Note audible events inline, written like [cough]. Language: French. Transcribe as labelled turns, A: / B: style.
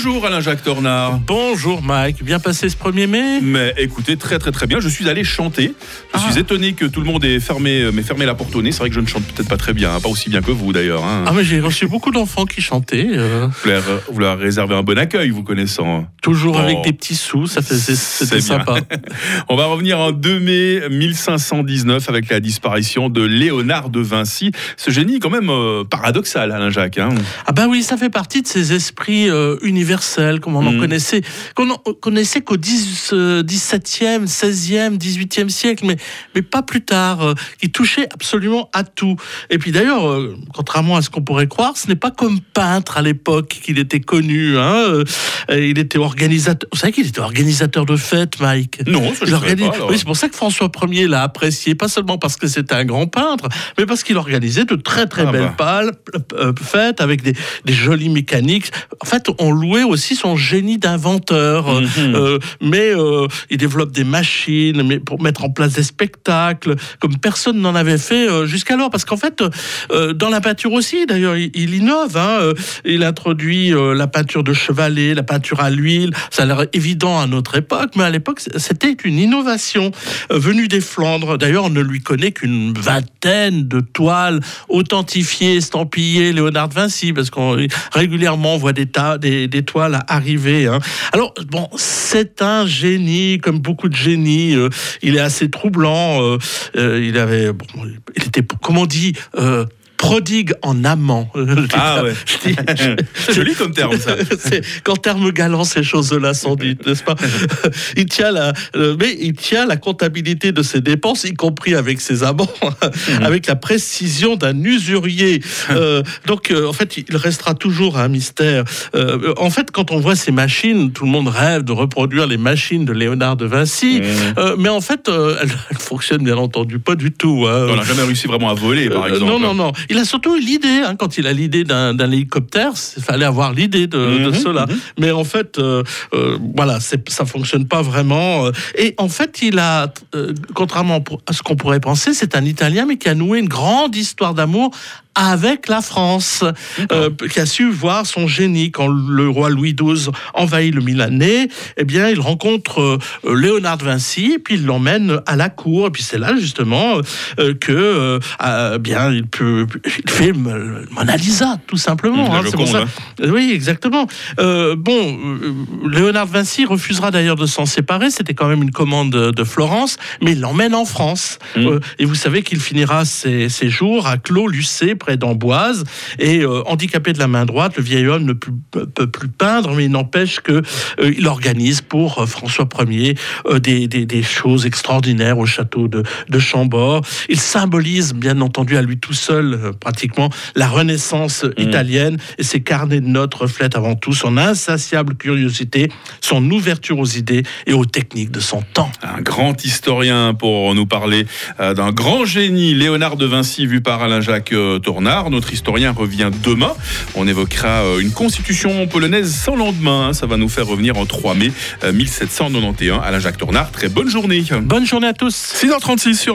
A: Bonjour Alain-Jacques Tornard.
B: Bonjour Mike, bien passé ce 1er mai?
A: Mais écoutez, très très très bien. Je suis allé chanter. Je
B: Ah.
A: suis étonné que tout le monde ait fermé, euh, m'ait fermé la porte au nez. C'est vrai que je ne chante peut-être pas très bien, hein, pas aussi bien que vous d'ailleurs. hein.
B: Ah mais j'ai reçu beaucoup d'enfants qui chantaient, euh,
A: Vous, leur, vous leur réservez un bon accueil, vous connaissant.
B: toujours
A: Oh.
B: avec des petits sous, ça c'était sympa. [laughs]
A: On va revenir en 2 mai 1519 avec la disparition de Léonard de Vinci. Ce génie quand même euh, paradoxal, Alain-Jacques. hein.
B: Ah bah oui, ça fait partie de ces esprits euh, universels comme on en
A: Mhm.
B: connaissait, qu'on connaissait qu'au 10, euh, 17e, 16e, 18e siècle, mais, mais pas plus tard, euh, qui touchait absolument à tout. Et puis d'ailleurs, euh, contrairement à ce qu'on pourrait croire, ce n'est pas comme peintre à l'époque qu'il était connu. Hein, euh, il était organisateur. Vous savez qu'il était organisateur de fêtes, Mike?
A: Non, je pas.
B: Oui, c'est pour ça que François Ier l'a apprécié, pas seulement parce que c'était un grand peintre, mais parce qu'il organisait de très très
A: Ah
B: belles
A: bah.
B: pales, euh, fêtes avec des, des jolies mécaniques. En fait, on louait aussi son génie d'inventeur.
A: Mhm.
B: euh, mais euh, il développe des machines mais pour mettre en place des spectacles comme personne n'en avait fait euh, jusqu'alors. Parce qu'en fait, dans la peinture aussi, d'ailleurs, il, il innove. hein, il introduit la peinture de chevalet, la peinture à l'huile. Ça a l'air évident à notre époque, mais à l'époque, c'était une innovation venue des Flandres. D'ailleurs, on ne lui connaît qu'une vingtaine de toiles authentifiées, estampillées Léonard de Vinci, parce qu'on régulièrement on voit des tas, des, des toiles arriver. hein. Alors, bon, c'est un génie, comme beaucoup de génies. euh, il est assez troublant. euh, euh, il avait, bon, il était, comment dit, prodigue en amant. [laughs]
A: Ah ouais. [laughs] C'est joli comme terme, ça. [laughs]
B: c'est- Qu'en termes galants, ces choses-là sont dites, n'est-ce pas Il tient la, mais il tient la comptabilité de ses dépenses, y compris avec ses amants,
A: Mhm.
B: avec la précision d'un usurier. Euh, donc, euh, en fait, il restera toujours un mystère. Euh, en fait, quand on voit ces machines, tout le monde rêve de reproduire les machines de Léonard de Vinci,
A: Mmh.
B: Euh, mais en fait, euh, elles, elles fonctionnent bien entendu pas du tout. hein.
A: On n'a jamais réussi vraiment à voler, par
B: Euh,
A: exemple.
B: non, non, non. Il a surtout eu l'idée, hein, quand il a l'idée d'un hélicoptère, il fallait avoir l'idée de, de
A: Mhm,
B: cela.
A: mhm.
B: Mais en fait, euh, euh, voilà, ça fonctionne pas vraiment. euh. Et en fait, il a, contrairement à ce qu'on pourrait penser, c'est un Italien, mais qui a noué une grande histoire d'amour avec la France, euh, qui a su voir son génie quand le roi Louis XII envahit le Milanais. Eh bien, il rencontre euh, Léonard de Vinci, et puis il l'emmène à la cour. Et puis c'est là justement euh, que, euh, ah, bien, il peut, il fait Mona Lisa, tout simplement.
A: Mmh,
B: hein, c'est pour ça. Oui, exactement. Bon, Léonard de Vinci refusera d'ailleurs de s'en séparer. C'était quand même une commande de, Florence, mais il l'emmène en France.
A: Mm.
B: Euh, et vous savez qu'il finira ses, ses jours à Clos-Lucé, près d'Amboise. Et euh, handicapé de la main droite, le vieil homme ne peut, peut plus peindre, mais il n'empêche que euh, il organise pour euh, François Ier des, des- des choses extraordinaires au château de, de Chambord. Il symbolise, bien entendu, à lui tout seul, pratiquement, la Renaissance italienne. Et ses carnets de notes reflètent avant tout son insatiable curiosité, son ouverture aux idées et aux techniques de son temps.
A: Un grand historien pour nous parler d'un grand génie, Léonard de Vinci, vu par Alain-Jacques euh, Tornard. Notre historien revient demain. On évoquera euh, une constitution polonaise sans lendemain. hein. Ça va nous faire revenir en 3 mai euh, 1791. Alain-Jacques Tornard, très bonne journée.
B: Bonne journée à tous
A: 6h36 sur